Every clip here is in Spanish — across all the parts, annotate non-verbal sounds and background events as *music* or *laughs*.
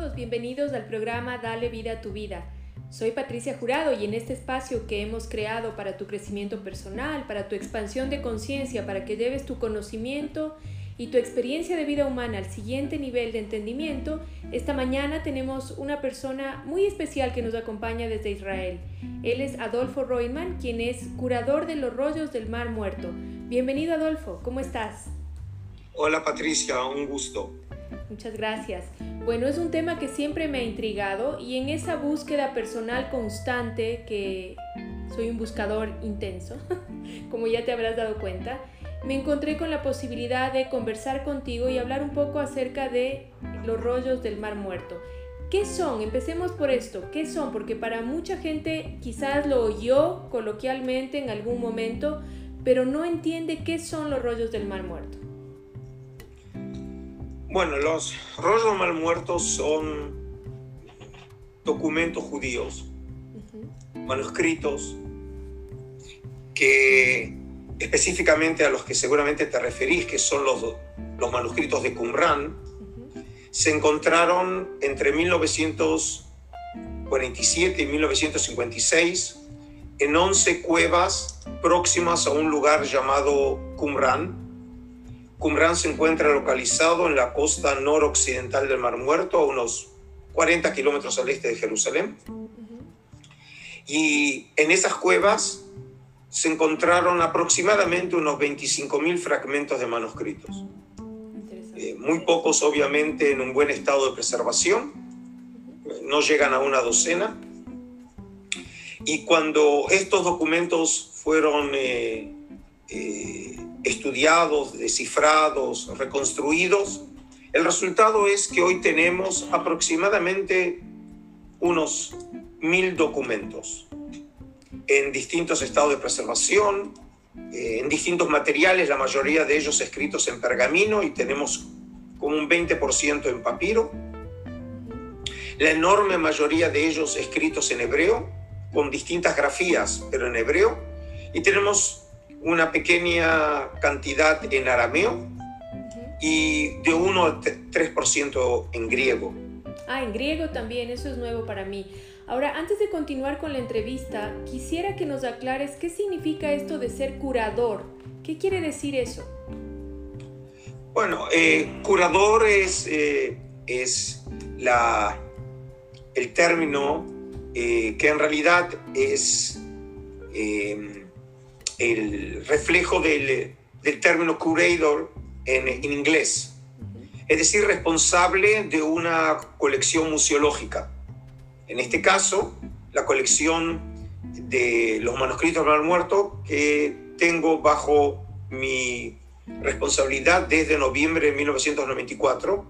todos, bienvenidos al programa Dale vida a tu vida. Soy Patricia Jurado y en este espacio que hemos creado para tu crecimiento personal, para tu expansión de conciencia, para que lleves tu conocimiento y tu experiencia de vida humana al siguiente nivel de entendimiento, esta mañana tenemos una persona muy especial que nos acompaña desde Israel. Él es Adolfo Reumann, quien es curador de los rollos del Mar Muerto. Bienvenido Adolfo, ¿cómo estás? Hola Patricia, un gusto. Muchas gracias. Bueno, es un tema que siempre me ha intrigado y en esa búsqueda personal constante, que soy un buscador intenso, *laughs* como ya te habrás dado cuenta, me encontré con la posibilidad de conversar contigo y hablar un poco acerca de los rollos del Mar Muerto. ¿Qué son? Empecemos por esto. ¿Qué son? Porque para mucha gente quizás lo oyó coloquialmente en algún momento, pero no entiende qué son los rollos del Mar Muerto. Bueno, los rollos mal muertos son documentos judíos, manuscritos, que específicamente a los que seguramente te referís, que son los, los manuscritos de Qumran, se encontraron entre 1947 y 1956 en 11 cuevas próximas a un lugar llamado Qumran, Qumran se encuentra localizado en la costa noroccidental del Mar Muerto, a unos 40 kilómetros al este de Jerusalén. Y en esas cuevas se encontraron aproximadamente unos 25.000 fragmentos de manuscritos. Eh, muy pocos, obviamente, en un buen estado de preservación. No llegan a una docena. Y cuando estos documentos fueron eh, eh, estudiados, descifrados, reconstruidos, el resultado es que hoy tenemos aproximadamente unos mil documentos en distintos estados de preservación, eh, en distintos materiales, la mayoría de ellos escritos en pergamino y tenemos como un 20% en papiro, la enorme mayoría de ellos escritos en hebreo, con distintas grafías, pero en hebreo, y tenemos una pequeña cantidad en arameo y de 1 al 3% en griego. Ah, en griego también, eso es nuevo para mí. Ahora, antes de continuar con la entrevista, quisiera que nos aclares qué significa esto de ser curador. ¿Qué quiere decir eso? Bueno, eh, curador es, eh, es la, el término eh, que en realidad es el reflejo del, término curator en, en, inglés, es decir, responsable de una colección museológica. En este caso, la colección de los manuscritos del Mar Muerto que tengo bajo mi responsabilidad desde noviembre de 1994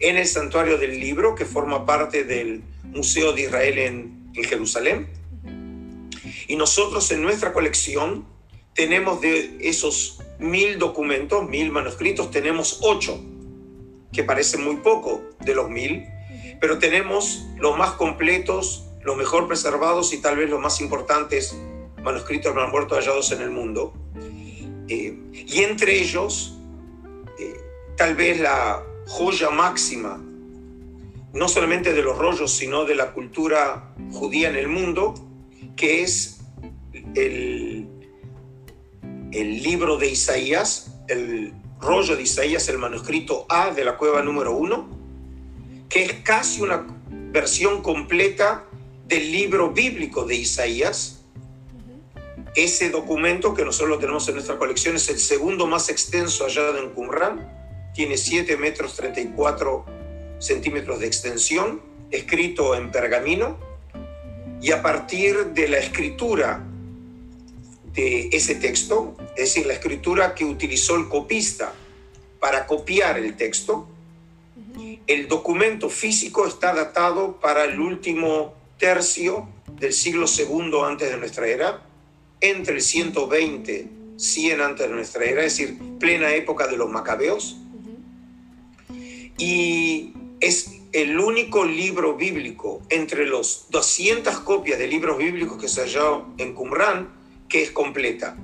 en el Santuario del Libro, que forma parte del Museo de Israel en, en Jerusalén. Y nosotros en nuestra colección tenemos de esos mil documentos, mil manuscritos, tenemos ocho, que parecen muy poco de los mil, pero tenemos los más completos, los mejor preservados y tal vez los más importantes manuscritos han muerto hallados en el mundo. Eh, y entre ellos, eh, tal vez la joya máxima, no solamente de los rollos, sino de la cultura judía en el mundo, que es el el libro de Isaías, el rollo de Isaías, el manuscrito A de la cueva número uno, que es casi una versión completa del libro bíblico de Isaías. Ese documento que nosotros tenemos en nuestra colección es el segundo más extenso hallado en Qumran, tiene 7 metros 34 centímetros de extensión, escrito en pergamino, y a partir de la escritura de ese texto, es decir, la escritura que utilizó el copista para copiar el texto, el documento físico está datado para el último tercio del siglo segundo antes de nuestra era, entre el 120, 100 antes de nuestra era, es decir, plena época de los macabeos. Y es el único libro bíblico entre los 200 copias de libros bíblicos que se halló en Qumran que es completa.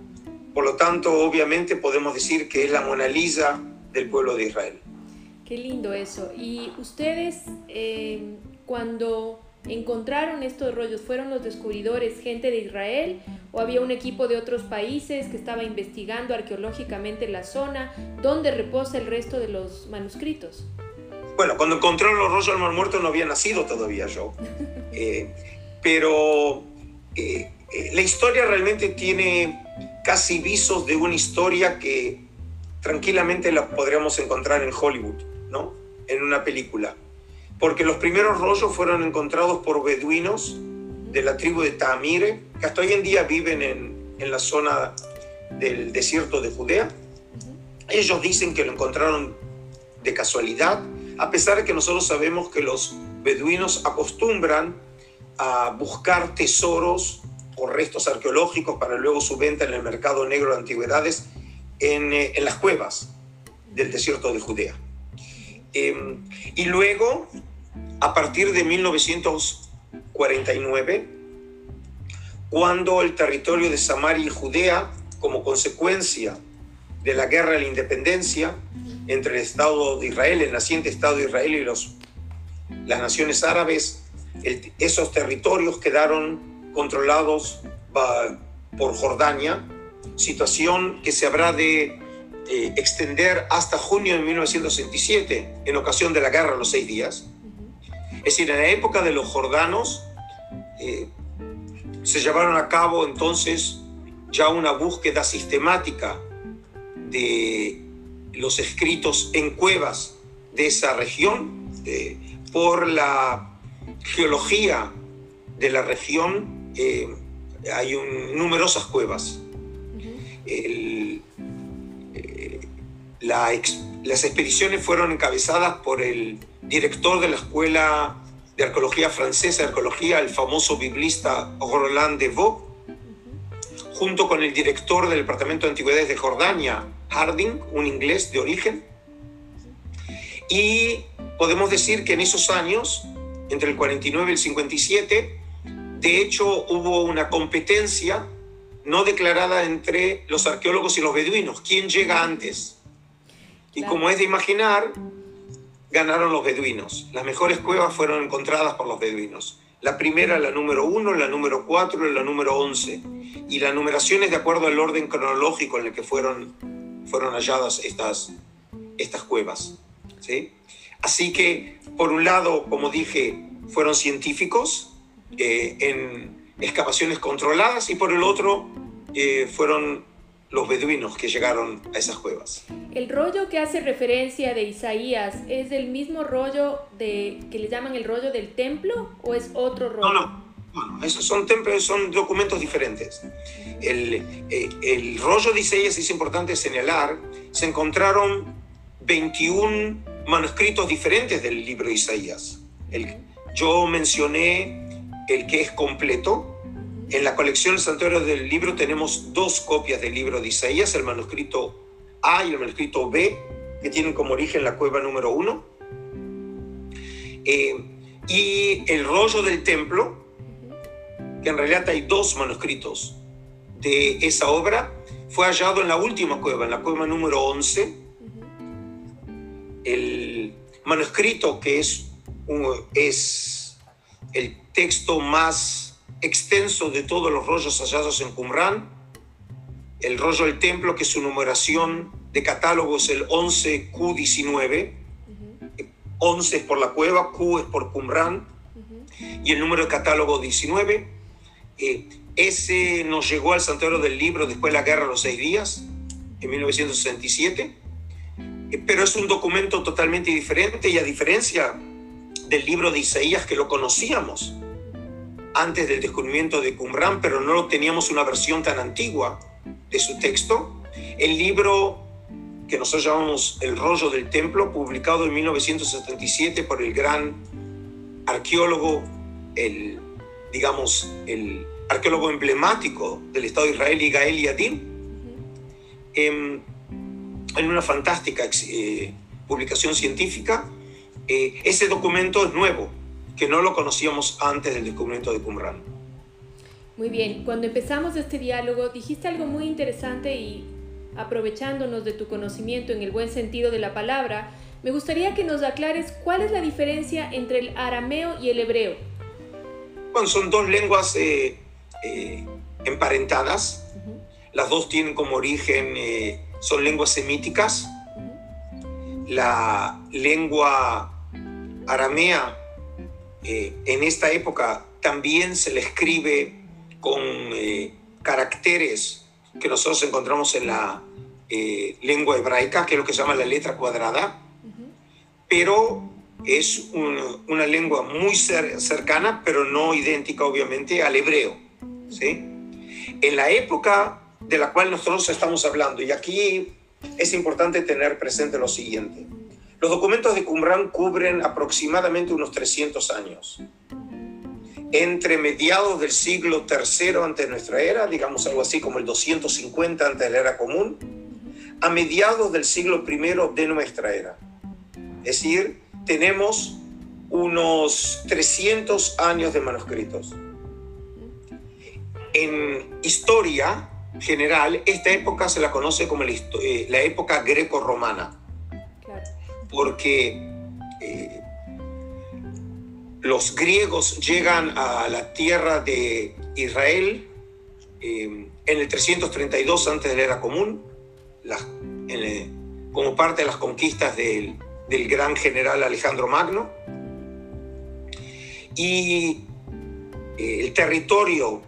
Por lo tanto, obviamente podemos decir que es la Mona Lisa del pueblo de Israel. Qué lindo eso. ¿Y ustedes eh, cuando encontraron estos rollos, fueron los descubridores gente de Israel o había un equipo de otros países que estaba investigando arqueológicamente la zona? ¿Dónde reposa el resto de los manuscritos? Bueno, cuando encontraron los rollos del Mar Muerto no había nacido todavía yo. *laughs* Eh, pero eh, la historia realmente tiene casi visos de una historia que tranquilamente la podríamos encontrar en Hollywood, ¿no? En una película. Porque los primeros rollos fueron encontrados por beduinos de la tribu de Tamire, que hasta hoy en día viven en, en la zona del desierto de Judea. Ellos dicen que lo encontraron de casualidad, a pesar de que nosotros sabemos que los beduinos acostumbran a buscar tesoros o restos arqueológicos para luego su venta en el mercado negro de antigüedades en, eh, las cuevas del desierto de Judea. Eh, y luego, a partir de 1949, cuando el territorio de Samaria y Judea, como consecuencia de la guerra de la independencia entre el Estado de Israel, el naciente Estado de Israel y los, las naciones árabes, esos territorios quedaron controlados por Jordania, situación que se habrá de eh, extender hasta junio de 1967, en ocasión de la guerra de los seis días. Es decir, en la época de los jordanos eh, se llevaron a cabo entonces ya una búsqueda sistemática de los escritos en cuevas de esa región, eh, por la geología de la región eh, hay un, numerosas cuevas. El, eh, las expediciones fueron encabezadas por el director de la Escuela de Arqueología Francesa de Arqueología, el famoso biblista Roland de Vaux, junto con el director del Departamento de Antigüedades de Jordania, Harding, un inglés de origen. Y podemos decir que en esos años, entre el 49 y el 57, de hecho, hubo una competencia no declarada entre los arqueólogos y los beduinos. ¿Quién llega antes? Y como es de imaginar, ganaron los beduinos. Las mejores cuevas fueron encontradas por los beduinos. La primera, la número uno, la número cuatro y la número once. Y la numeración es de acuerdo al orden cronológico en el que fueron, fueron halladas estas, estas cuevas. ¿sí? Así que, por un lado, como dije, fueron científicos, eh, en excavaciones controladas y por el otro eh, fueron los beduinos que llegaron a esas cuevas. ¿El rollo que hace referencia de Isaías es el mismo rollo de, que le llaman el rollo del templo o es otro rollo? No, no. Bueno, esos son, templos, son documentos diferentes. El, eh, el rollo de Isaías es importante señalar, se encontraron 21 manuscritos diferentes del libro de Isaías. El, yo mencioné el que es completo. En la colección Santuario del Libro tenemos dos copias del libro de Isaías, el manuscrito A y el manuscrito B, que tienen como origen la cueva número uno. Eh, y el rollo del templo, que en realidad hay dos manuscritos de esa obra, fue hallado en la última cueva, en la cueva número 11. El manuscrito que es, es el texto más extenso de todos los rollos hallados en Qumran, el rollo del templo, que su numeración de catálogo es el 11Q19, 11 es por la cueva, Q es por Qumran, y el número de catálogo 19. Eh, ese nos llegó al santuario del libro después de la guerra de los seis días, en 1967, eh, pero es un documento totalmente diferente y a diferencia del libro de Isaías que lo conocíamos, antes del descubrimiento de Qumran, pero no teníamos una versión tan antigua de su texto. El libro que nosotros llamamos El rollo del templo, publicado en 1977 por el gran arqueólogo, el, digamos, el arqueólogo emblemático del Estado de Israel, Igael Yadin, en, en una fantástica eh, publicación científica. Eh, ese documento es nuevo, que no lo conocíamos antes del descubrimiento de Qumran. Muy bien, cuando empezamos este diálogo dijiste algo muy interesante y aprovechándonos de tu conocimiento en el buen sentido de la palabra, me gustaría que nos aclares cuál es la diferencia entre el arameo y el hebreo. Bueno, son dos lenguas eh, eh, emparentadas. Las dos tienen como origen, eh, son lenguas semíticas. La lengua aramea en esta época también se le escribe con caracteres que nosotros encontramos en la lengua hebraica, que es lo que se llama la letra cuadrada, pero es una lengua muy cercana, pero no idéntica obviamente al hebreo. ¿sí? En la época de la cual nosotros estamos hablando, y aquí es importante tener presente lo siguiente, los documentos de Qumran cubren aproximadamente unos 300 años. Entre mediados del siglo III antes de nuestra era, digamos algo así como el 250 antes de la era común, a mediados del siglo I de nuestra era. Es decir, tenemos unos 300 años de manuscritos. En historia general, esta época se la conoce como la, eh, época greco-romana, porque eh, los griegos llegan a la tierra de Israel eh, en el 332 antes de la era común, como parte de las conquistas del del gran general Alejandro Magno. Y eh, el territorio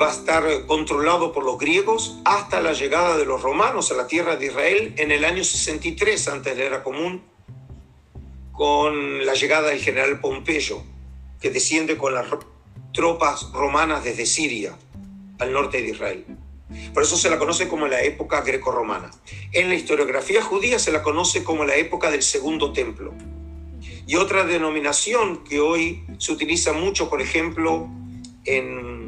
va a estar controlado por los griegos hasta la llegada de los romanos a la tierra de Israel en el año 63 antes de la era común, con la llegada del general Pompeyo, que desciende con las tropas romanas desde Siria al norte de Israel. Por eso se la conoce como la época grecorromana. En la historiografía judía se la conoce como la época del Segundo Templo. Y otra denominación que hoy se utiliza mucho, por ejemplo, en,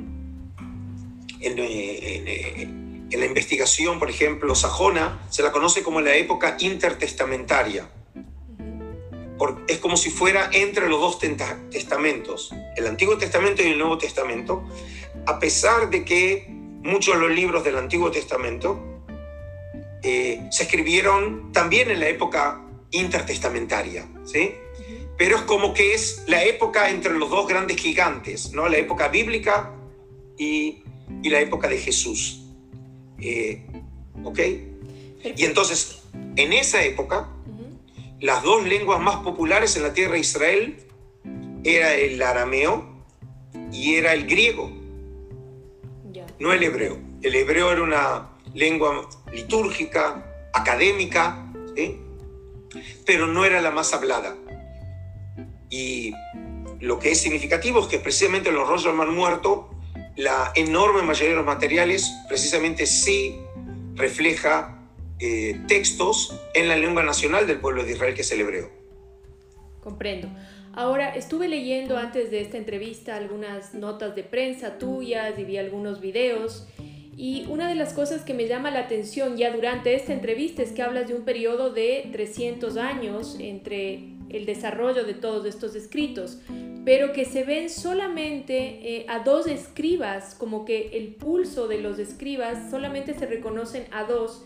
en, la investigación, por ejemplo, sajona, se la conoce como la época intertestamentaria. es como si fuera entre los dos testamentos, el Antiguo Testamento y el Nuevo Testamento, a pesar de que muchos de los libros del Antiguo Testamento eh, se escribieron también en la época intertestamentaria, ¿sí? Pero es como que es la época entre los dos grandes gigantes, ¿no? La época bíblica y, y la época de Jesús. Eh, ¿Ok? Y entonces, en esa época, las dos lenguas más populares en la tierra de Israel era el arameo y era el griego no el hebreo. El hebreo era una lengua litúrgica, académica, pero no era la más hablada. Y lo que es significativo es que precisamente en los rollos del mar muerto, la enorme mayoría de los materiales precisamente sí refleja eh, textos en la lengua nacional del pueblo de Israel, que es el hebreo. Comprendo. Ahora, estuve leyendo antes de esta entrevista algunas notas de prensa tuyas y vi algunos videos. Y una de las cosas que me llama la atención ya durante esta entrevista es que hablas de un periodo de 300 años entre el desarrollo de todos estos escritos, pero que se ven solamente eh, a dos escribas, como que el pulso de los escribas solamente se reconocen a dos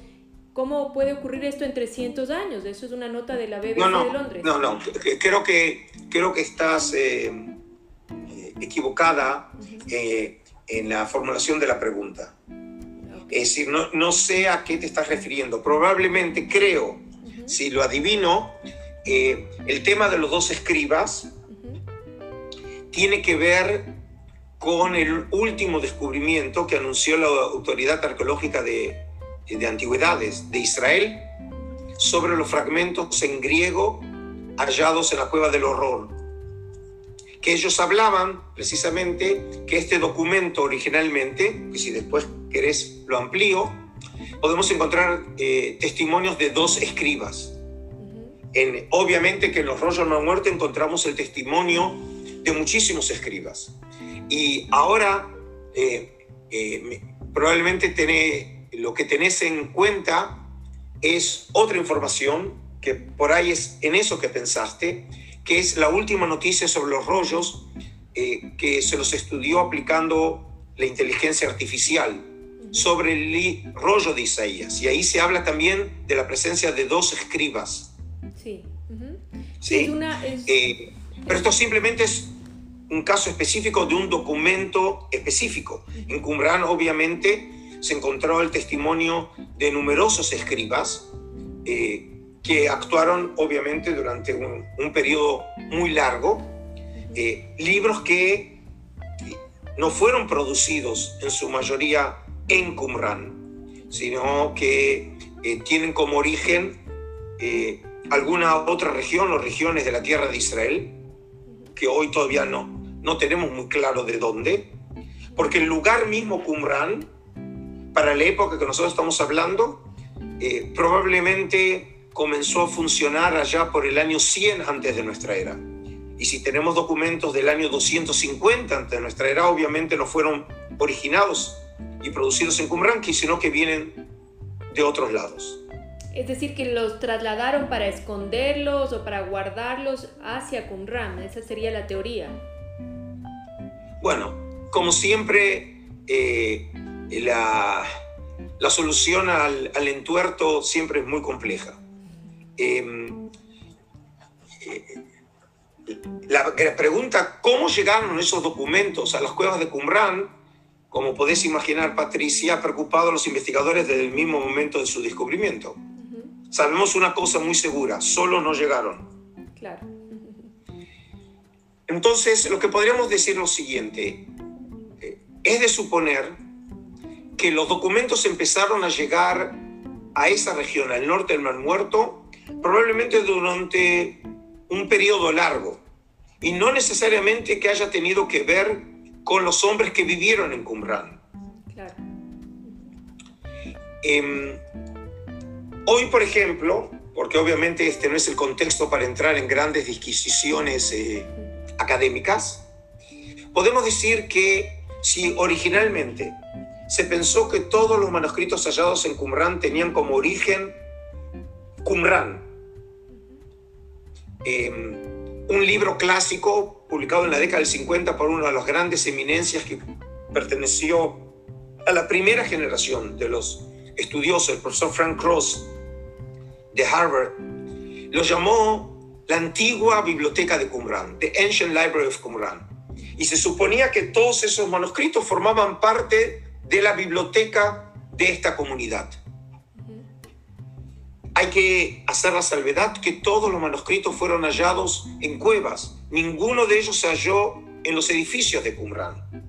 ¿Cómo puede ocurrir esto en 300 años? Eso es una nota de la BBC de Londres. No, no, creo que, creo que estás eh, eh, equivocada eh, en la formulación de la pregunta. Es decir, no, no, sé a qué te estás refiriendo. Probablemente creo, si lo adivino, el tema de los dos escribas tiene que ver con el último descubrimiento que anunció la autoridad arqueológica de, de antigüedades de Israel sobre los fragmentos en griego hallados en la cueva del horror, que ellos hablaban precisamente que este documento originalmente, que si después querés lo amplío, podemos encontrar eh, testimonios de dos escribas. En, obviamente que en los rollos no muerte encontramos el testimonio de muchísimos escribas. Y ahora eh, eh, probablemente lo que tenés en cuenta es otra información que por ahí es en eso que pensaste, que es la última noticia sobre los rollos eh, que se los estudió aplicando la inteligencia artificial sobre el rollo de Isaías. Y ahí se habla también de la presencia de dos escribas. ¿Sí? Eh, pero esto simplemente es un caso específico de un documento específico. En Qumran, obviamente, se encontró el testimonio de numerosos escribas eh, que actuaron, obviamente, durante un, un periodo muy largo. Eh, libros que no fueron producidos en su mayoría en Qumran, sino que eh, tienen como origen alguna otra región o regiones de la tierra de Israel, que hoy todavía no, no tenemos muy claro de dónde, porque el lugar mismo Qumran, para la época que nosotros estamos hablando, eh, probablemente comenzó a funcionar allá por el año 100 antes de nuestra era. Y si tenemos documentos del año 250 antes de nuestra era, obviamente no fueron originados y producidos en Qumran, sino que vienen de otros lados. Es decir, que los trasladaron para esconderlos o para guardarlos hacia Qumran. Esa sería la teoría. Bueno, como siempre, eh, la, la, solución al, al, entuerto siempre es muy compleja. Em, eh, la, pregunta, ¿cómo llegaron esos documentos a las cuevas de Qumran? Como podés imaginar, Patricia, ha preocupado a los investigadores desde el mismo momento de su descubrimiento. Sabemos una cosa muy segura, solo no llegaron. Claro. Entonces, lo que podríamos decir es lo siguiente, eh, es de suponer que los documentos empezaron a llegar a esa región, al norte del Mar Muerto, probablemente durante un periodo largo, y no necesariamente que haya tenido que ver con los hombres que vivieron en Qumran. Claro. Em, Hoy, por ejemplo, porque obviamente este no es el contexto para entrar en grandes disquisiciones eh, académicas, podemos decir que si originalmente se pensó que todos los manuscritos hallados en Qumran tenían como origen Qumran, em, un libro clásico publicado en la década del 50 por una de las grandes eminencias que perteneció a la primera generación de los estudioso, el profesor Frank Cross de Harvard, lo llamó la antigua biblioteca de Qumran, The Ancient Library of Qumran. Y se suponía que todos esos manuscritos formaban parte de la biblioteca de esta comunidad. Hay que hacer la salvedad que todos los manuscritos fueron hallados en cuevas. Ninguno de ellos se halló en los edificios de Qumran.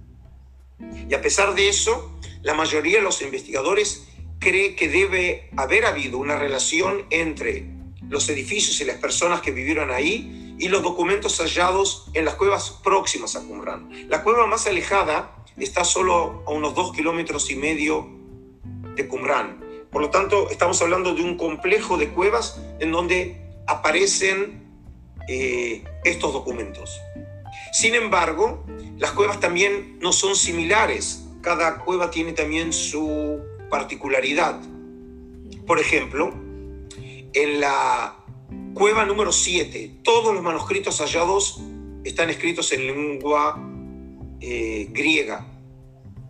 Y a pesar de eso, la mayoría de los investigadores cree que debe haber habido una relación entre los edificios y las personas que vivieron ahí y los documentos hallados en las cuevas próximas a Qumran. La cueva más alejada está solo a unos dos kilómetros y medio de Qumran. Por lo tanto, estamos hablando de un complejo de cuevas en donde aparecen eh, estos documentos. Sin embargo, las cuevas también no son similares. Cada cueva tiene también su particularidad. Por ejemplo, en la cueva número 7, todos los manuscritos hallados están escritos en lengua eh, griega.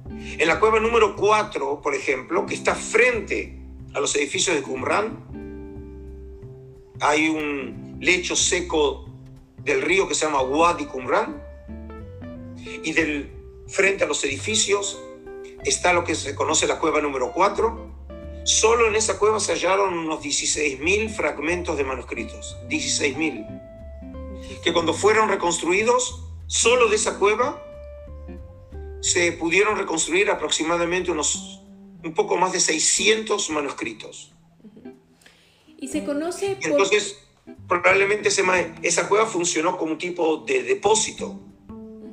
En la cueva número 4, por ejemplo, que está frente a los edificios de Qumran, hay un lecho seco del río que se llama Wadi Qumran, y del frente a los edificios está lo que se conoce la cueva número 4. Solo en esa cueva se hallaron unos 16.000 fragmentos de manuscritos. 16.000. Que cuando fueron reconstruidos, solo de esa cueva se pudieron reconstruir aproximadamente unos un poco más de 600 manuscritos. Y se conoce por... Entonces, probablemente esa cueva funcionó como un tipo de depósito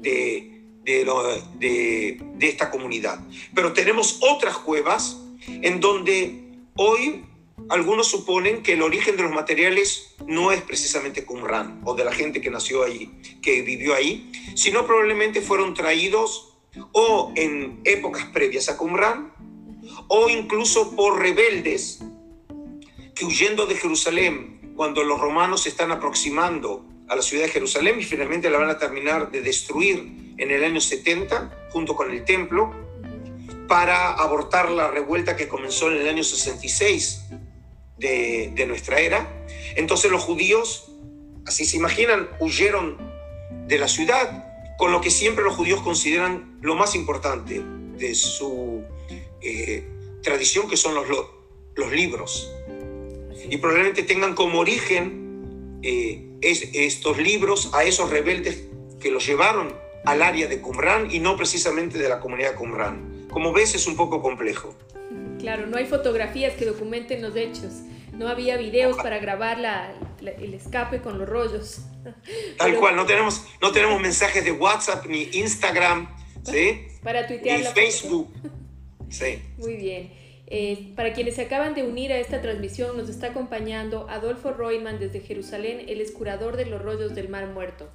de, de, esta comunidad. Pero tenemos otras cuevas en donde hoy algunos suponen que el origen de los materiales no es precisamente Qumran o de la gente que nació ahí, que vivió ahí, sino probablemente fueron traídos o en épocas previas a Qumran o incluso por rebeldes que huyendo de Jerusalén, cuando los romanos se están aproximando a la ciudad de Jerusalén y finalmente la van a terminar de destruir en el año 70, junto con el templo, para abortar la revuelta que comenzó en el año 66 de, de nuestra era. Entonces los judíos, así se imaginan, huyeron de la ciudad, con lo que siempre los judíos consideran lo más importante de su eh, tradición, que son los, los libros. Y probablemente tengan como origen eh, estos libros a esos rebeldes que los llevaron al área de Qumran y no precisamente de la comunidad Qumran. Como ves, es un poco complejo. Claro, no hay fotografías que documenten los hechos. No había videos para grabar la, el escape con los rollos. Tal cual, no tenemos, no tenemos mensajes de WhatsApp ni Instagram, ¿sí? *laughs* Para tuitear ni la Facebook. Sí. Muy bien. Eh, para quienes se acaban de unir a esta transmisión, nos está acompañando Adolfo Royman desde Jerusalén, él es curador de los rollos del Mar Muerto.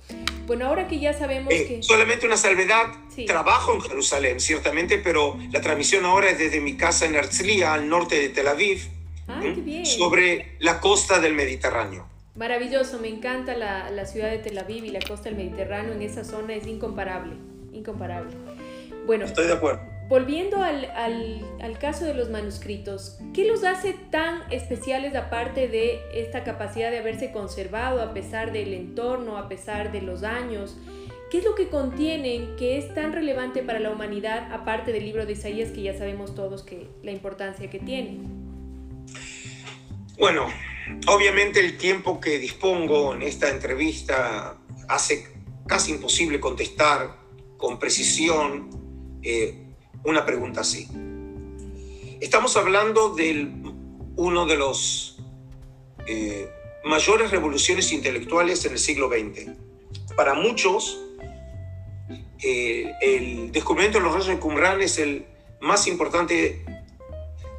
Bueno, ahora que ya sabemos Eh, que... Solamente una salvedad, Sí. trabajo en Jerusalén, ciertamente, pero la transmisión ahora es desde mi casa en Herzliya, al norte de Tel Aviv, ¡Ay, ¿m? qué bien! sobre la costa del Mediterráneo. Maravilloso, me encanta la, la ciudad de Tel Aviv y la costa del Mediterráneo en esa zona, es incomparable, incomparable. Bueno, Estoy de acuerdo. Volviendo al, al- al caso de los manuscritos, ¿qué los hace tan especiales aparte de esta capacidad de haberse conservado a pesar del entorno, a pesar de los años? ¿Qué es lo que contienen que es tan relevante para la humanidad aparte del libro de Isaías que ya sabemos todos que la importancia que tiene? Bueno, obviamente el tiempo que dispongo en esta entrevista hace casi imposible contestar con precisión eh, una pregunta así. Estamos hablando de uno de los eh, mayores revoluciones intelectuales en el siglo XX. Para muchos, eh, el descubrimiento de los rayos de Qumran es el más importante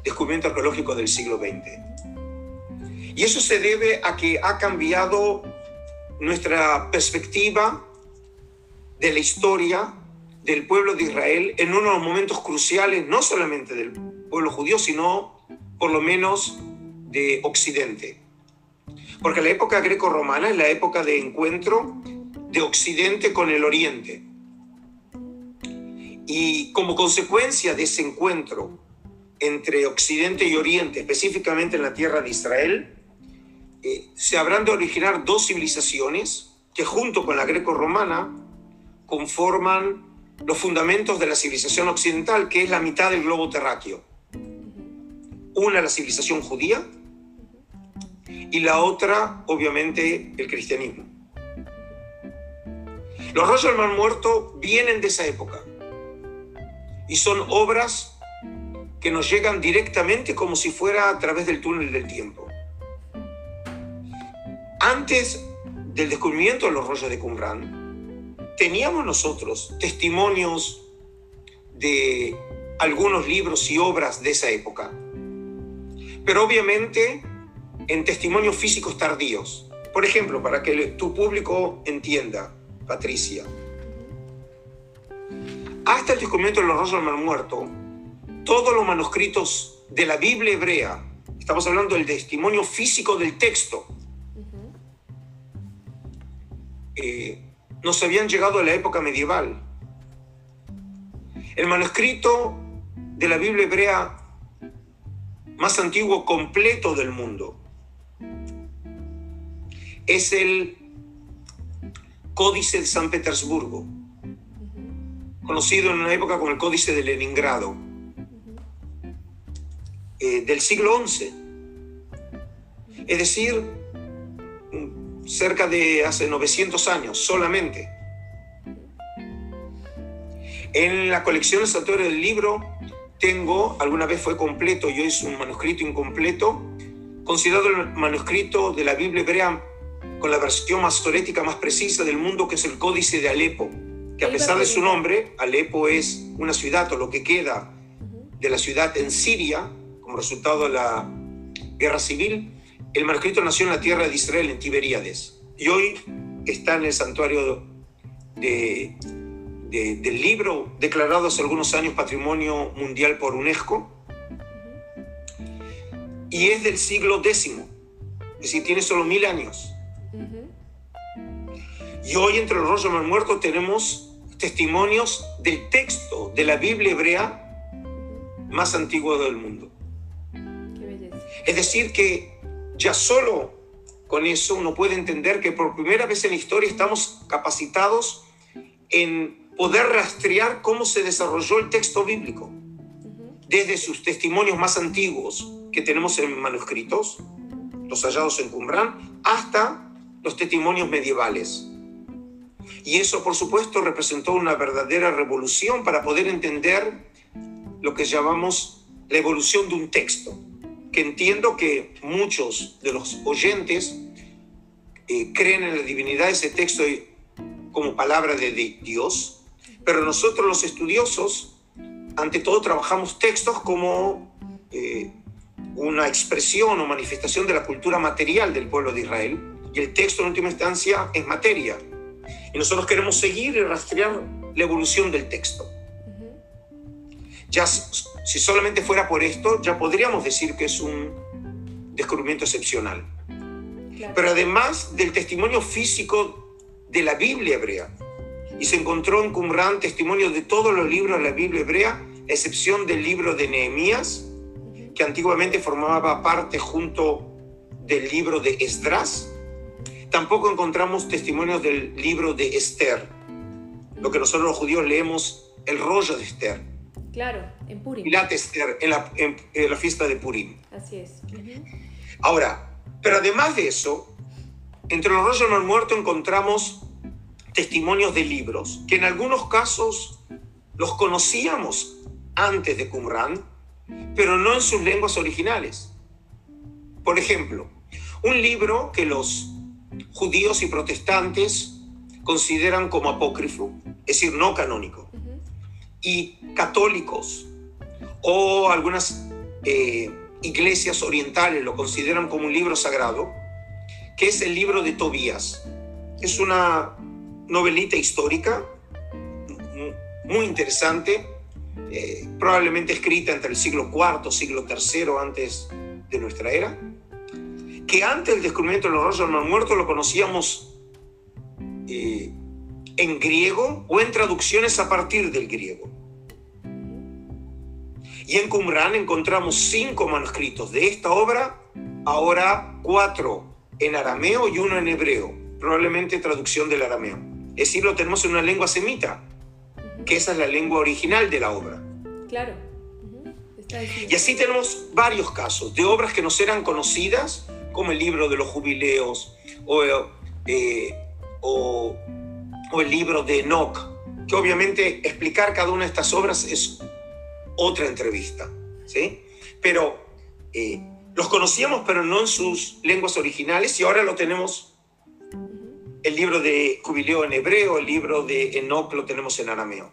descubrimiento arqueológico del siglo XX. Y eso se debe a que ha cambiado nuestra perspectiva de la historia del pueblo de Israel en uno de los momentos cruciales, no solamente del pueblo judío, sino por lo menos de Occidente. Porque la época greco-romana es la época de encuentro de Occidente con el Oriente. Y como consecuencia de ese encuentro entre Occidente y Oriente, específicamente en la tierra de Israel, eh, se habrán de originar dos civilizaciones que junto con la greco-romana conforman los fundamentos de la civilización occidental, que es la mitad del globo terráqueo. Una la civilización judía y la otra, obviamente, el cristianismo. Los rollos del Mar Muerto vienen de esa época y son obras que nos llegan directamente como si fuera a través del túnel del tiempo. Antes del descubrimiento de los rollos de Qumran, teníamos nosotros testimonios de algunos libros y obras de esa época, pero obviamente en testimonios físicos tardíos. Por ejemplo, para que tu público entienda, Patricia, hasta el descubrimiento de los del Mar Muerto, todos los manuscritos de la Biblia hebrea, estamos hablando del testimonio físico del texto, eh, nos habían llegado a la época medieval. El manuscrito de la Biblia hebrea más antiguo completo del mundo es el Códice de San Petersburgo, conocido en una época como el Códice de Leningrado, eh, del siglo XI. Es decir, cerca de hace 900 años solamente. En la colección del Santuario del Libro tengo, alguna vez fue completo y hoy es un manuscrito incompleto, considerado el manuscrito de la Biblia hebrea con la versión masorética más precisa del mundo, que es el Códice de Alepo, que a pesar de su nombre, Alepo es una ciudad o lo que queda de la ciudad en Siria, como resultado de la guerra civil, el manuscrito nació en la tierra de Israel, en Tiberíades, y hoy está en el santuario de, de, del libro, declarado hace algunos años Patrimonio Mundial por UNESCO, y es del siglo X, es decir, tiene solo mil años. Y hoy entre los rollos del Mar Muerto tenemos testimonios del texto de la Biblia hebrea más antiguo del mundo. Qué. Es decir, que ya solo con eso uno puede entender que por primera vez en la historia estamos capacitados en poder rastrear cómo se desarrolló el texto bíblico, desde sus testimonios más antiguos que tenemos en manuscritos, los hallados en Qumran, hasta los testimonios medievales. Y eso, por supuesto, representó una verdadera revolución para poder entender lo que llamamos la evolución de un texto, que entiendo que muchos de los oyentes eh, creen en la divinidad de ese texto como palabra de Dios, pero nosotros los estudiosos, ante todo, trabajamos textos como eh, una expresión o manifestación de la cultura material del pueblo de Israel, y el texto en última instancia es materia. Y nosotros queremos seguir y rastrear la evolución del texto. Ya si solamente fuera por esto, ya podríamos decir que es un descubrimiento excepcional. Pero además del testimonio físico de la Biblia hebrea, y se encontró en Qumran testimonio de todos los libros de la Biblia hebrea, a excepción del libro de Nehemías, que antiguamente formaba parte junto del libro de Esdras. Tampoco encontramos testimonios del libro de Esther, lo que nosotros los judíos leemos el rollo de Esther. Claro, en Purim. Esther, en la, en, la, fiesta de Purim. Así es. Ahora, pero además de eso, entre los rollos no muertos encontramos testimonios de libros, que en algunos casos los conocíamos antes de Qumran, pero no en sus lenguas originales. Por ejemplo, un libro que los judíos y protestantes consideran como apócrifo, es decir, no canónico, y católicos o algunas eh, iglesias orientales lo consideran como un libro sagrado, que es el libro de Tobías. Es una novelita histórica muy interesante, eh, probablemente escrita entre el siglo IV, siglo III antes de nuestra era, que antes del descubrimiento de los rollos no muertos lo conocíamos eh, en griego o en traducciones a partir del griego. Y en Qumran encontramos cinco manuscritos de esta obra, ahora cuatro en arameo y uno en hebreo, probablemente traducción del arameo. Es decir, lo tenemos en una lengua semita, que esa es la lengua original de la obra. Claro. Y así tenemos varios casos de obras que nos eran conocidas, como el libro de los jubileos o, eh, o, o el libro de Enoch, que obviamente explicar cada una de estas obras es otra entrevista, ¿sí? Pero eh, los conocíamos, pero no en sus lenguas originales, y ahora lo tenemos. El libro de Jubileo en hebreo, el libro de Enoch lo tenemos en arameo.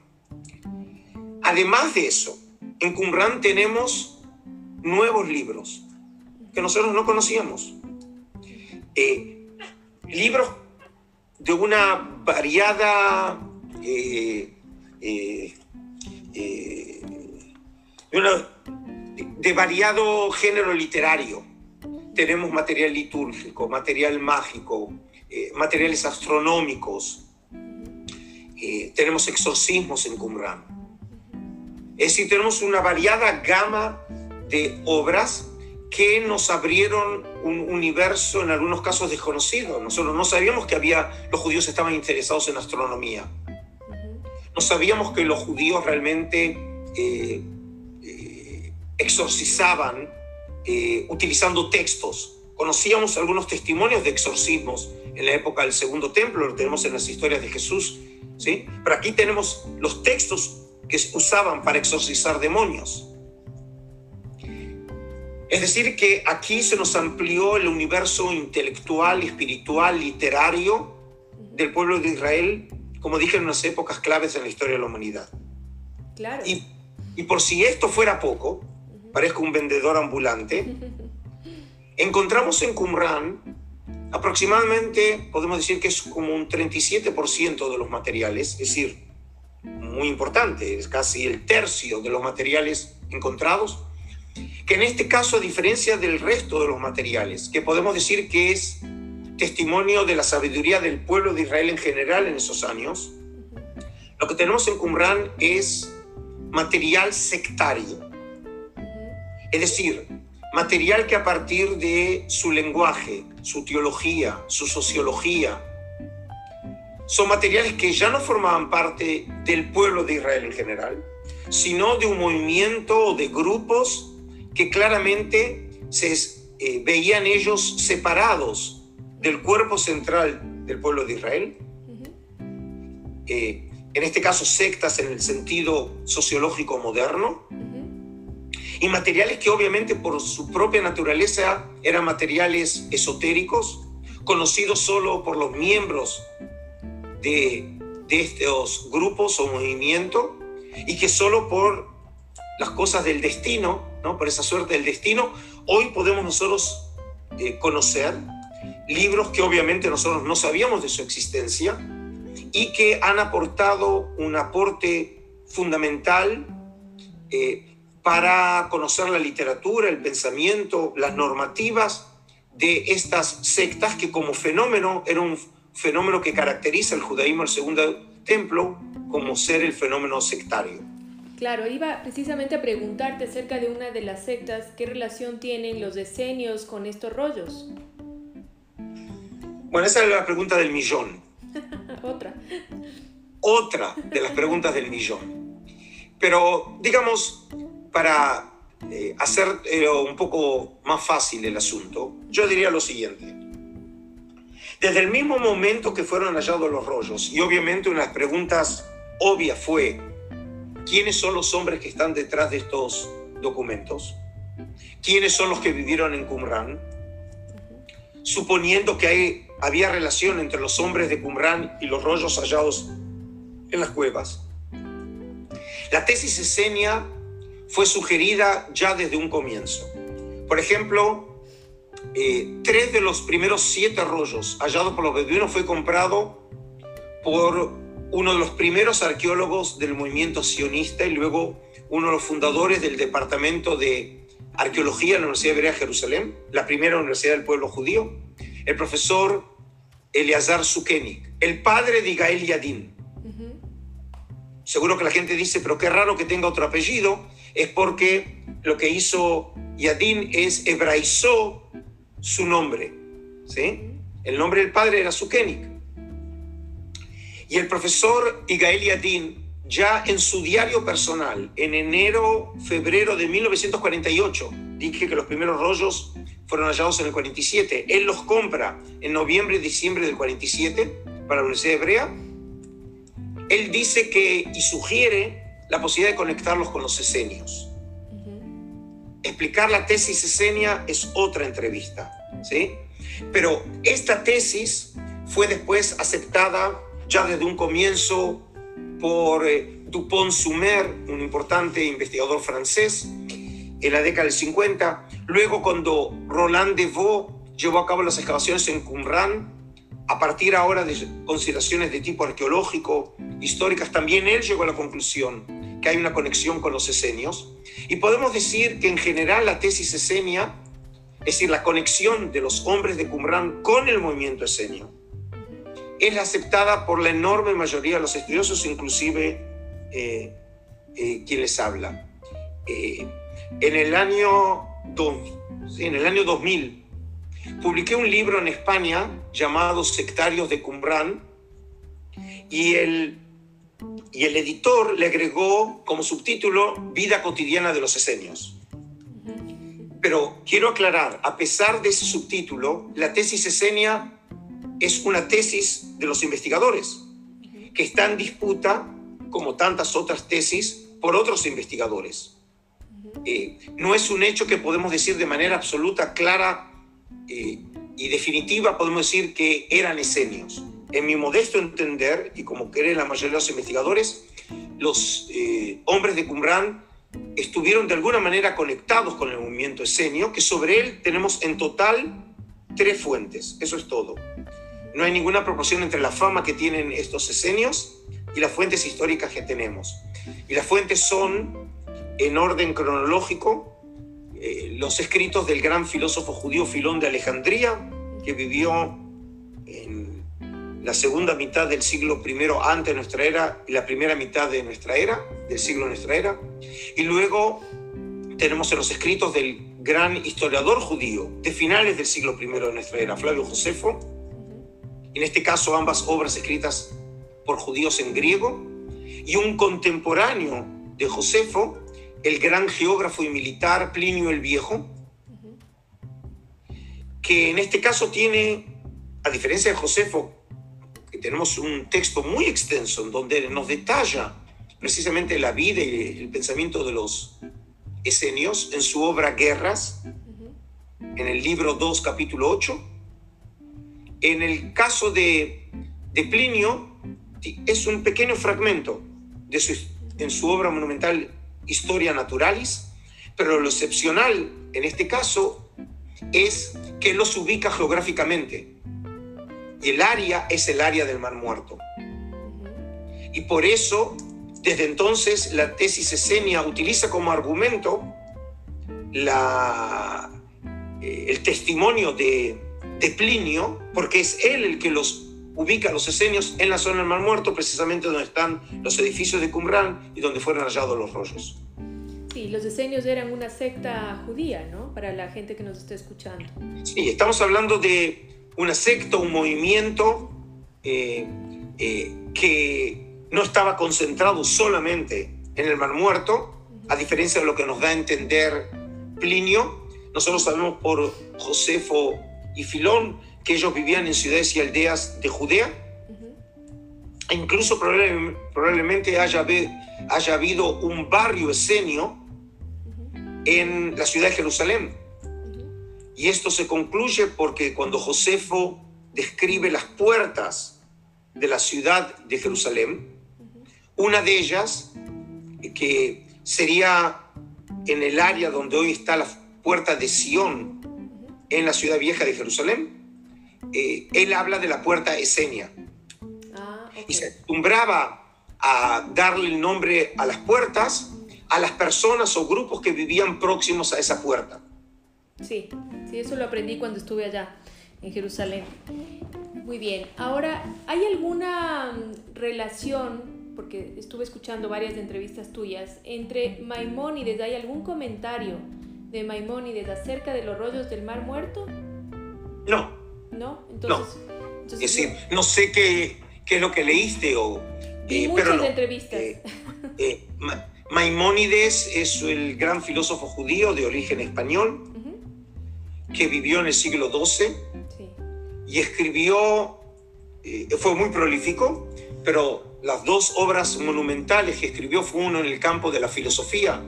Además de eso, en Qumran tenemos nuevos libros que nosotros no conocíamos. Eh, libros de una variada eh, de variado género literario. Tenemos material litúrgico, material mágico, eh, materiales astronómicos, eh, tenemos exorcismos en Qumran. Es decir, tenemos una variada gama de obras que nos abrieron un universo en algunos casos desconocido. Nosotros no sabíamos que había, los judíos estaban interesados en astronomía. No sabíamos que los judíos realmente eh, exorcizaban eh, utilizando textos. Conocíamos algunos testimonios de exorcismos en la época del Segundo Templo, lo tenemos en las historias de Jesús, ¿sí? Pero aquí tenemos los textos que usaban para exorcizar demonios. Es decir, que aquí se nos amplió el universo intelectual, espiritual, literario del pueblo de Israel, como dije, en unas épocas claves en la historia de la humanidad. Claro. Y, y por si esto fuera poco, parezco un vendedor ambulante, *laughs* encontramos en Qumran aproximadamente, podemos decir que es como un 37% de los materiales, es decir, muy importante, es casi el tercio de los materiales encontrados, que en este caso, a diferencia del resto de los materiales, que podemos decir que es testimonio de la sabiduría del pueblo de Israel en general en esos años, lo que tenemos en Qumran es material sectario. Es decir, material que a partir de su lenguaje, su teología, su sociología, son materiales que ya no formaban parte del pueblo de Israel en general, sino de un movimiento de grupos que claramente se eh, veían ellos separados del cuerpo central del pueblo de Israel. Eh, en este caso sectas en el sentido sociológico moderno, y materiales que obviamente por su propia naturaleza eran materiales esotéricos, conocidos solo por los miembros de, de estos grupos o movimientos, y que solo por las cosas del destino, ¿no? por esa suerte del destino, hoy podemos nosotros eh, conocer libros que obviamente nosotros no sabíamos de su existencia y que han aportado un aporte fundamental eh, para conocer la literatura, el pensamiento, las normativas de estas sectas que como fenómeno era un fenómeno que caracteriza el judaísmo, el segundo templo, como ser el fenómeno sectario. Claro, iba precisamente a preguntarte acerca de una de las sectas, ¿qué relación tienen los decenios con estos rollos? Bueno, esa es la pregunta del millón. *laughs* Otra. Otra de las preguntas del millón. Pero, digamos, para eh, hacer eh, un poco más fácil el asunto, yo diría lo siguiente. Desde el mismo momento que fueron hallados los rollos, y obviamente una de las preguntas obvias fue, ¿quiénes son los hombres que están detrás de estos documentos? ¿Quiénes son los que vivieron en Qumran? Suponiendo que hay, había relación entre los hombres de Qumran y los rollos hallados en las cuevas. La tesis esenia fue sugerida ya desde un comienzo. Por ejemplo, eh, tres de los primeros siete rollos hallados por los beduinos fue comprado por uno de los primeros arqueólogos del movimiento sionista y luego uno de los fundadores del departamento de arqueología de la Universidad Hebrea de Jerusalén, la primera universidad del pueblo judío, el profesor Eleazar Sukenik, el padre de Gael Yadin. Seguro que la gente dice, pero qué raro que tenga otro apellido, es porque lo que hizo Yadin es hebraizó su nombre. ¿sí? El nombre del padre era Sukenik. Y el profesor Igael Yadin, ya en su diario personal, en enero, febrero de 1948, dije que los primeros rollos fueron hallados en el 47, él los compra en noviembre y diciembre del 47 para la Universidad Hebrea. Él dice que y sugiere la posibilidad de conectarlos con los esenios. Explicar la tesis esenia es otra entrevista, ¿sí? Pero esta tesis fue después aceptada ya desde un comienzo por eh, Dupont-Sumer, un importante investigador francés, en la década del 50. Luego, cuando Roland Devaux llevó a cabo las excavaciones en Qumran, a partir ahora de consideraciones de tipo arqueológico, históricas, también él llegó a la conclusión que hay una conexión con los esenios. Y podemos decir que en general la tesis esenia, es decir, la conexión de los hombres de Qumran con el movimiento esenio, es aceptada por la enorme mayoría de los estudiosos, inclusive eh, eh, quien les habla. Eh, en, el año en el año 2000 publiqué un libro en España llamado Sectarios de Qumran y el y el editor le agregó como subtítulo Vida cotidiana de los esenios. Pero quiero aclarar, a pesar de ese subtítulo, la tesis esenia es una tesis de los investigadores, que está en disputa, como tantas otras tesis, por otros investigadores. Eh, no es un hecho que podemos decir de manera absoluta, clara eh, y definitiva, podemos decir que eran esenios en mi modesto entender, y como creen la mayoría de los investigadores, los eh, hombres de Qumran estuvieron de alguna manera conectados con el movimiento esenio, que sobre él tenemos en total tres fuentes, eso es todo. No hay ninguna proporción entre la fama que tienen estos esenios y las fuentes históricas que tenemos. Y las fuentes son, en orden cronológico, eh, los escritos del gran filósofo judío Filón de Alejandría, que vivió en la segunda mitad del siglo I antes de nuestra era y la primera mitad de nuestra era, del siglo de nuestra era. Y luego tenemos en los escritos del gran historiador judío de finales del siglo I de nuestra era, Flavio Josefo. En este caso, ambas obras escritas por judíos en griego. Y un contemporáneo de Josefo, el gran geógrafo y militar Plinio el Viejo, que en este caso tiene, a diferencia de Josefo, que tenemos un texto muy extenso en donde nos detalla precisamente la vida y el pensamiento de los esenios en su obra Guerras, en el libro 2, capítulo 8. En el caso de, de Plinio, es un pequeño fragmento de su, en su obra monumental Historia Naturalis, pero lo excepcional en este caso es que los ubica geográficamente. Y el área es el área del Mar Muerto. Y por eso desde entonces, la tesis esenia utiliza como argumento la, eh, el testimonio de, de, Plinio, porque es él el que los ubica los esenios en la zona del Mar Muerto, precisamente donde están los edificios de Qumran y donde fueron hallados los rollos. Sí, los esenios eran una secta judía, ¿no? Para la gente que nos está escuchando. Sí, estamos hablando de una secta, un movimiento eh, eh, que no estaba concentrado solamente en el Mar Muerto, a diferencia de lo que nos da a entender Plinio. Nosotros sabemos por Josefo y Filón que ellos vivían en ciudades y aldeas de Judea. E incluso probablemente haya, habido un barrio esenio en la ciudad de Jerusalén. Y esto se concluye porque cuando Josefo describe las puertas de la ciudad de Jerusalén, una de ellas, que sería en el área donde hoy está la puerta de Sión, en la ciudad vieja de Jerusalén, eh, él habla de la puerta Esenia. Ah, y se acostumbraba a darle el nombre a las puertas a las personas o grupos que vivían próximos a esa puerta. Sí, sí, eso lo aprendí cuando estuve allá, en Jerusalén. Muy bien, ahora, ¿hay alguna mm, relación porque estuve escuchando varias entrevistas tuyas, entre Maimónides, ¿hay algún comentario de Maimónides acerca de los rollos del Mar Muerto? No. ¿No? Entonces, es decir, no sé qué, qué, es lo que leíste o... Eh, muchas pero entrevistas. Eh, eh, Maimónides es el gran filósofo judío de origen español que vivió en el siglo XII y escribió, fue muy prolífico, pero las dos obras monumentales que escribió fue uno en el campo de la filosofía,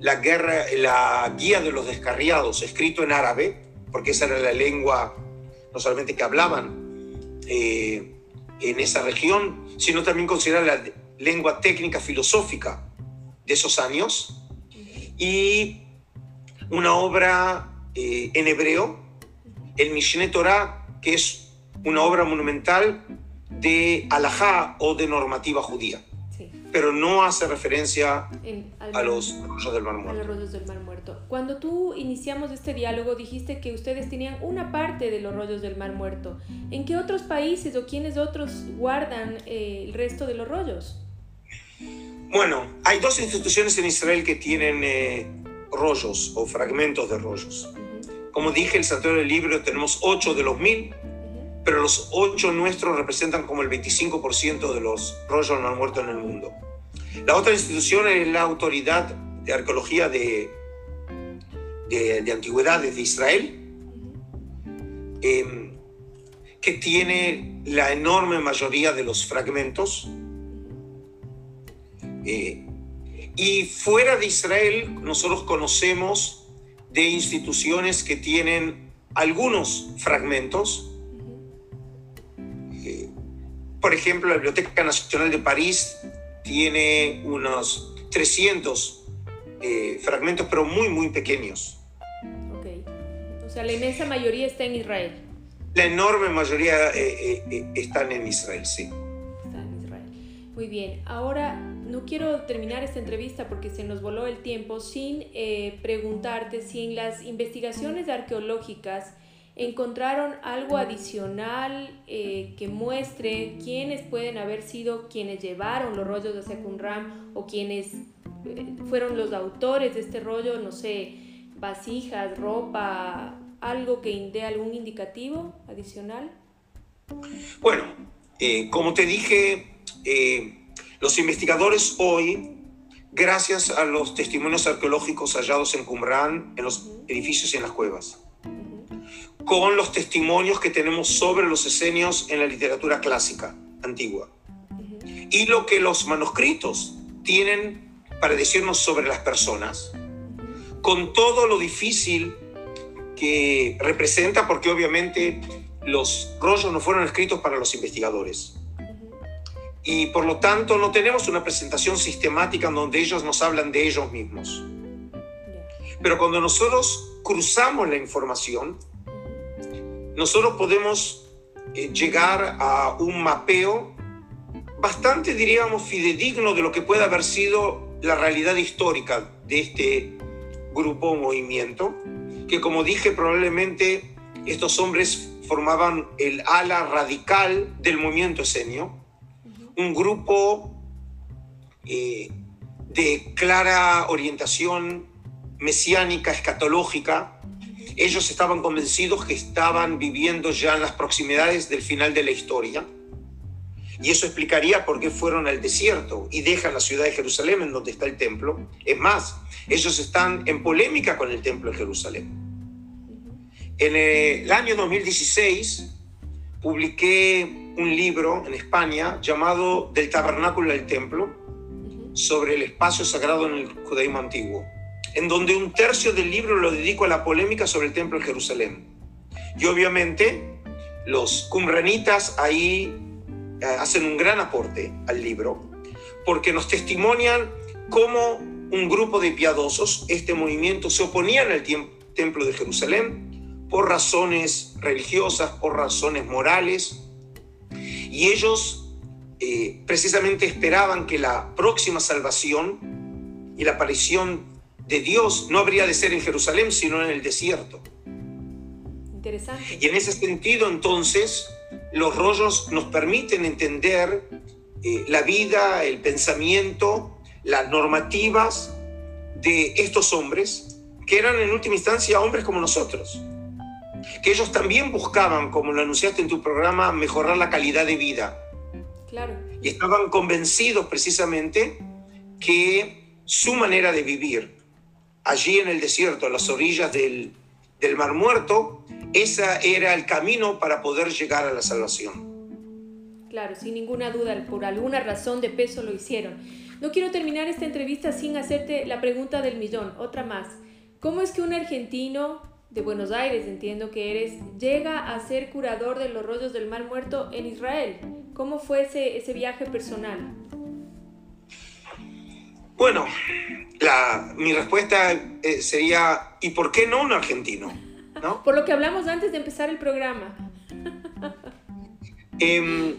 la, guerra, la Guía de los Descarriados, escrito en árabe, porque esa era la lengua no solamente que hablaban eh, en esa región, sino también considerada la lengua técnica filosófica de esos años, y una obra eh, en hebreo, el Mishneh Torah, que es una obra monumental de alajá o de normativa judía. Pero no hace referencia a los rollos del Mar Muerto. A los rollos del Mar Muerto. Cuando tú iniciamos este diálogo dijiste que ustedes tenían una parte de los rollos del Mar Muerto. ¿En qué otros países o quiénes otros guardan eh, el resto de los rollos? Bueno, hay dos instituciones en Israel que tienen eh, rollos o fragmentos de rollos. Como dije, el Santuario del Libro tenemos ocho de los mil pero los ocho nuestros representan como el 25% de los rollos no muertos en el mundo. La otra institución es la Autoridad de Arqueología de, de, Antigüedades de Israel, em, que tiene la enorme mayoría de los fragmentos. Eh, y fuera de Israel, nosotros conocemos de instituciones que tienen algunos fragmentos, por ejemplo, la Biblioteca Nacional de París tiene unos 300 eh, fragmentos, pero muy, muy pequeños. Ok. O sea, la inmensa mayoría está en Israel. La enorme mayoría eh, eh, están en Israel, sí. Está en Israel. Muy bien. Ahora, no quiero terminar esta entrevista porque se nos voló el tiempo sin preguntarte si en las investigaciones arqueológicas encontraron algo adicional eh, que muestre quiénes pueden haber sido quienes llevaron los rollos de Secunram o quienes eh, fueron los autores de este rollo, no sé, vasijas, ropa, algo que dé algún indicativo adicional? Bueno, eh, como te dije, eh, los investigadores hoy, gracias a los testimonios arqueológicos hallados en Qumran, en los edificios y en las cuevas, con los testimonios que tenemos sobre los esenios en la literatura clásica antigua, y lo que los manuscritos tienen para decirnos sobre las personas, con todo lo difícil que representa, porque obviamente los rollos no fueron escritos para los investigadores. Y por lo tanto no tenemos una presentación sistemática en donde ellos nos hablan de ellos mismos. Pero cuando nosotros cruzamos la información, nosotros podemos eh, llegar a un mapeo bastante, diríamos, fidedigno de lo que puede haber sido la realidad histórica de este grupo o movimiento, que como dije, probablemente estos hombres formaban el ala radical del movimiento esenio, un grupo eh, de clara orientación mesiánica, escatológica. Ellos estaban convencidos que estaban viviendo ya en las proximidades del final de la historia. Y eso explicaría por qué fueron al desierto y dejan la ciudad de Jerusalén, en donde está el templo. Es más, ellos están en polémica con el templo de Jerusalén. En el año 2016 publiqué un libro en España llamado Del tabernáculo al templo, sobre el espacio sagrado en el judaísmo antiguo, en donde un tercio del libro lo dedico a la polémica sobre el templo de Jerusalén. Y obviamente los cumranitas ahí eh, hacen un gran aporte al libro, porque nos testimonian cómo un grupo de piadosos, este movimiento, se oponían al templo de Jerusalén por razones religiosas, por razones morales, y ellos eh, precisamente esperaban que la próxima salvación y la aparición de Dios no habría de ser en Jerusalén, sino en el desierto. Interesante. Y en ese sentido, entonces, los rollos nos permiten entender eh, la vida, el pensamiento, las normativas de estos hombres, que eran en última instancia hombres como nosotros que ellos también buscaban, como lo anunciaste en tu programa, mejorar la calidad de vida. Claro. Y estaban convencidos precisamente que su manera de vivir allí en el desierto, a las orillas del, del Mar Muerto, ese era el camino para poder llegar a la salvación. Claro, sin ninguna duda, por alguna razón de peso lo hicieron. No quiero terminar esta entrevista sin hacerte la pregunta del millón, otra más. ¿Cómo es que un argentino de Buenos Aires, entiendo que eres, llega a ser curador de los rollos del Mar Muerto en Israel. ¿Cómo fue ese, ese viaje personal? Bueno, la, mi respuesta eh, sería, ¿y por qué no un argentino? ¿No? Por lo que hablamos antes de empezar el programa. *laughs* eh,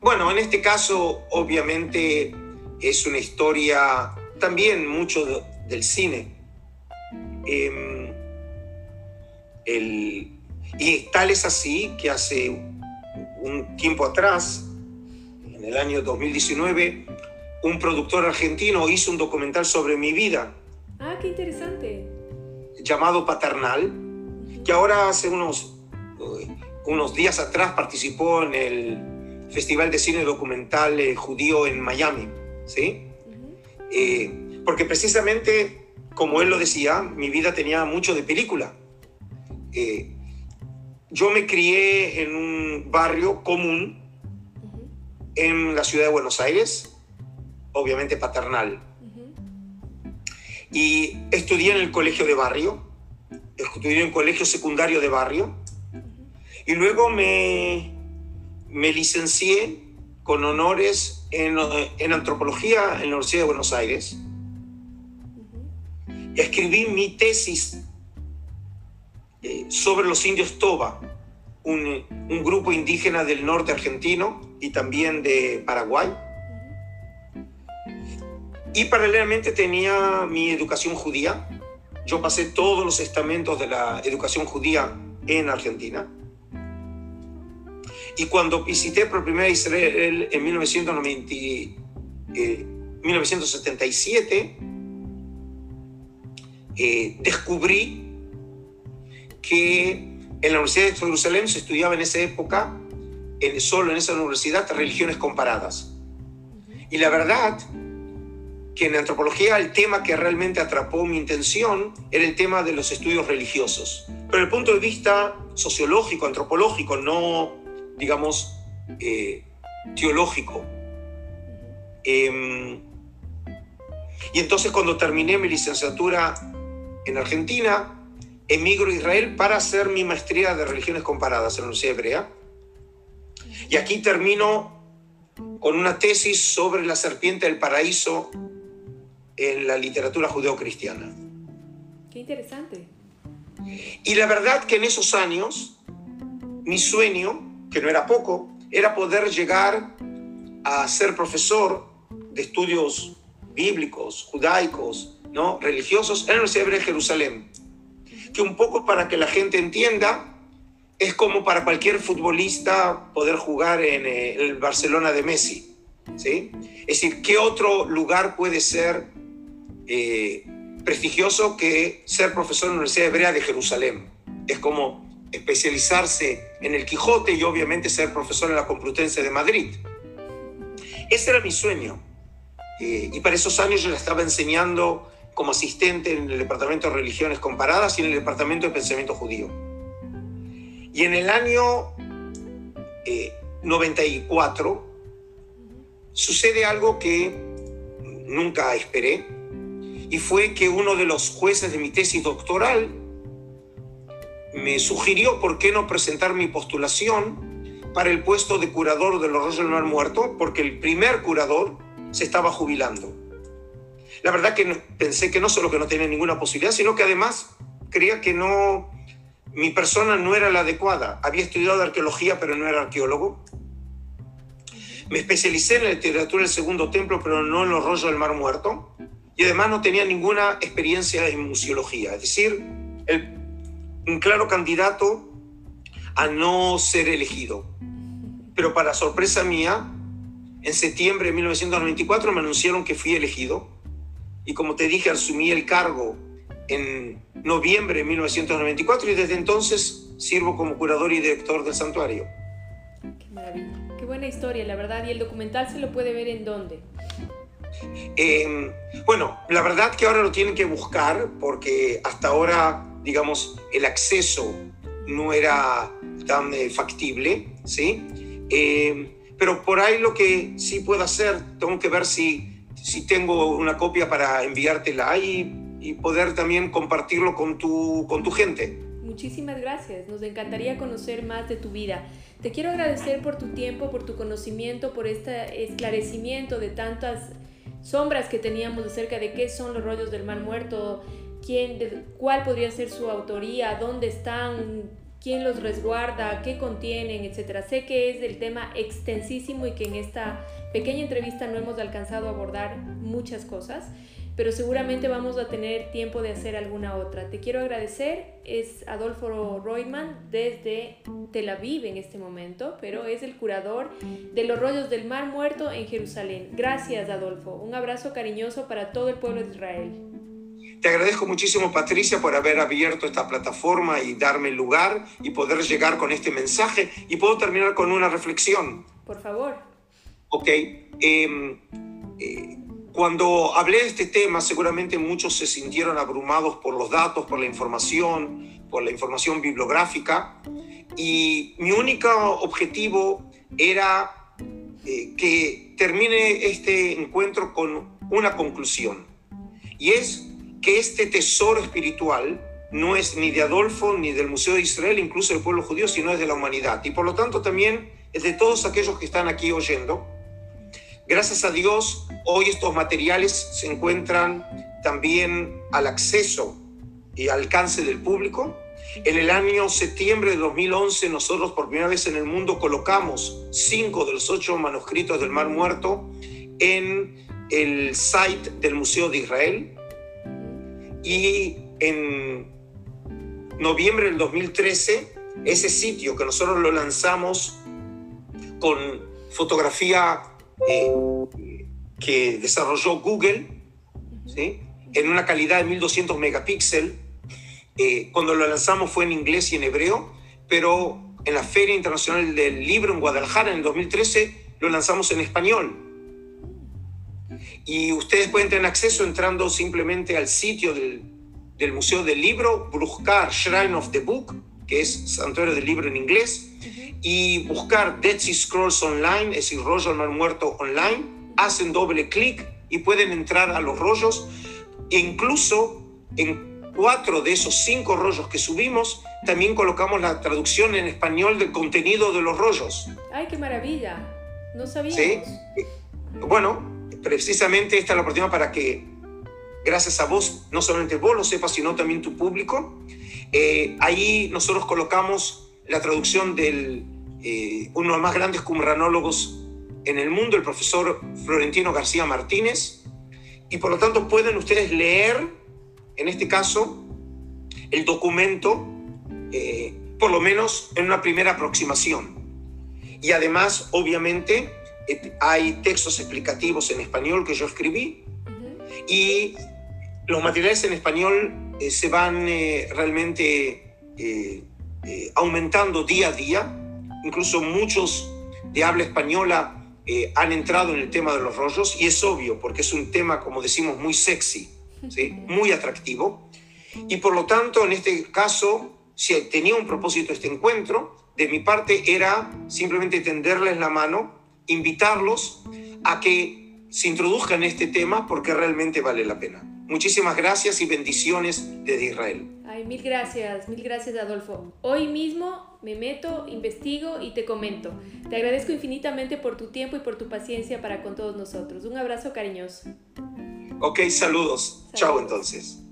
bueno, en este caso, obviamente, es una historia también mucho de, del cine. Eh, el, y tal es así que hace un tiempo atrás, en el año 2019, un productor argentino hizo un documental sobre mi vida. Ah, qué interesante. Llamado Paternal, que ahora hace unos, unos días atrás participó en el Festival de Cine Documental eh, Judío en Miami, ¿sí? Uh -huh. eh, porque precisamente, como él lo decía, mi vida tenía mucho de película. Eh, yo me crié en un barrio común uh -huh. en la ciudad de Buenos Aires, obviamente paternal. Uh -huh. Y estudié en el colegio de barrio, estudié en colegio secundario de barrio, uh -huh. y luego me, me licencié con honores en, en, antropología en la Universidad de Buenos Aires. Escribí mi tesis eh, sobre los indios Toba, un, un, grupo indígena del norte argentino y también de Paraguay. Y paralelamente tenía mi educación judía. Yo pasé todos los estamentos de la educación judía en Argentina. Y cuando visité por primera vez Israel en 1990, eh, 1977, eh, descubrí que en la Universidad de Jerusalén se estudiaba en esa época, en, solo en esa universidad, religiones comparadas. Y la verdad que en antropología el tema que realmente atrapó mi intención era el tema de los estudios religiosos. Pero desde el punto de vista sociológico, antropológico, no, digamos, eh, teológico. Em, y entonces cuando terminé mi licenciatura en Argentina, emigro a Israel para hacer mi maestría de religiones comparadas en la Universidad Hebrea. Y aquí termino con una tesis sobre la serpiente del paraíso en la literatura judeocristiana. Qué interesante. Y la verdad que en esos años, mi sueño, que no era poco, era poder llegar a ser profesor de estudios bíblicos, judaicos, ¿no? religiosos en la Universidad de Jerusalén. Que un poco para que la gente entienda, es como para cualquier futbolista poder jugar en eh, el Barcelona de Messi. ¿sí? Es decir, ¿qué otro lugar puede ser eh, prestigioso que ser profesor en la Universidad Hebrea de Jerusalén? Es como especializarse en el Quijote y obviamente ser profesor en la Complutense de Madrid. Ese era mi sueño. Eh, y para esos años yo la estaba enseñando como asistente en el Departamento de Religiones Comparadas y en el Departamento de Pensamiento Judío. Y en el año 94 eh, sucede algo que nunca esperé, y fue que uno de los jueces de mi tesis doctoral me sugirió por qué no presentar mi postulación para el puesto de curador de los Rollos del Mar Muerto, porque el primer curador se estaba jubilando. La verdad que pensé que no solo que no tenía ninguna posibilidad, sino que además creía que no, mi persona no era la adecuada. Había estudiado arqueología, pero no era arqueólogo. Me especialicé en la literatura del Segundo Templo, pero no en los rollos del Mar Muerto. Y además no tenía ninguna experiencia en museología. Es decir, un claro candidato a no ser elegido. Pero para sorpresa mía, en septiembre de 1994 me anunciaron que fui elegido. Y como te dije, asumí el cargo en noviembre de 1994 y desde entonces sirvo como curador y director del santuario. Qué maravilla, qué buena historia, la verdad. ¿Y el documental se lo puede ver en dónde? Em, bueno, la verdad que ahora lo tienen que buscar porque hasta ahora, digamos, el acceso no era tan eh, factible, ¿sí? Em, pero por ahí lo que sí puedo hacer, tengo que ver si, si tengo una copia para enviártela y y poder también compartirlo con tu, con tu gente. Muchísimas gracias, nos encantaría conocer más de tu vida. Te quiero agradecer por tu tiempo, por tu conocimiento, por este esclarecimiento de tantas sombras que teníamos acerca de qué son los rollos del mar muerto, quién, cuál podría ser su autoría, dónde están, quién los resguarda, qué contienen, etcétera. Sé que es el tema extensísimo y que en esta pequeña entrevista no hemos alcanzado a abordar muchas cosas pero seguramente vamos a tener tiempo de hacer alguna otra. Te quiero agradecer, es Adolfo Royman desde Tel Aviv en este momento, pero es el curador de los rollos del Mar Muerto en Jerusalén. Gracias Adolfo, un abrazo cariñoso para todo el pueblo de Israel. Te agradezco muchísimo, Patricia, por haber abierto esta plataforma y darme el lugar y poder llegar con este mensaje. Y puedo terminar con una reflexión. Por favor. Ok. Em, eh, cuando hablé de este tema, seguramente muchos se sintieron abrumados por los datos, por la información, por la información bibliográfica. Y mi único objetivo era eh, que termine este encuentro con una conclusión. Y es que este tesoro espiritual no es ni de Adolfo ni del Museo de Israel, incluso del pueblo judío, sino es de la humanidad. Y por lo tanto también es de todos aquellos que están aquí oyendo Gracias a Dios, hoy estos materiales se encuentran también al acceso y alcance del público. En el año septiembre de 2011, nosotros por primera vez en el mundo colocamos cinco de los ocho manuscritos del Mar Muerto en el site del Museo de Israel. Y en noviembre del 2013, ese sitio que nosotros lo lanzamos con fotografía eh, que desarrolló Google, ¿sí? en una calidad de 1200 megapíxeles. Eh, cuando lo lanzamos fue en inglés y en hebreo, pero en la Feria Internacional del Libro en Guadalajara en el 2013 lo lanzamos en español. Y ustedes pueden tener acceso entrando simplemente al sitio del, del Museo del Libro, buscar Shrine of the Book, que es Santuario del Libro en inglés, y buscar Dead Sea Scrolls Online, es decir, rollo al mar muerto online, hacen doble clic y pueden entrar a los rollos. E incluso en cuatro de esos cinco rollos que subimos, también colocamos la traducción en español del contenido de los rollos. ¡Ay, qué maravilla! No sabía. Sí. Bueno, precisamente esta es la oportunidad para que, gracias a vos, no solamente vos lo sepas, sino también tu público. Eh, ahí nosotros colocamos la traducción del eh, uno de los más grandes cumranólogos en el mundo, el profesor Florentino García Martínez, y por lo tanto pueden ustedes leer, en este caso, el documento, eh, por lo menos en una primera aproximación. Y además, obviamente, eh, hay textos explicativos en español que yo escribí. Y los materiales en español eh, se van realmente aumentando día a día. Incluso muchos de habla española eh, han entrado en el tema de los rollos y es obvio porque es un tema, como decimos, muy sexy, ¿sí? muy atractivo. Y por lo tanto, en este caso, si tenía un propósito este encuentro, de mi parte era simplemente tenderles la mano, invitarlos a que se introduzcan en este tema porque realmente vale la pena. Muchísimas gracias y bendiciones desde Israel. Ay, mil gracias, mil gracias Adolfo. Hoy mismo me meto, investigo y te comento. Te agradezco infinitamente por tu tiempo y por tu paciencia para con todos nosotros. Un abrazo cariñoso. Ok, saludos. saludos. Chao entonces.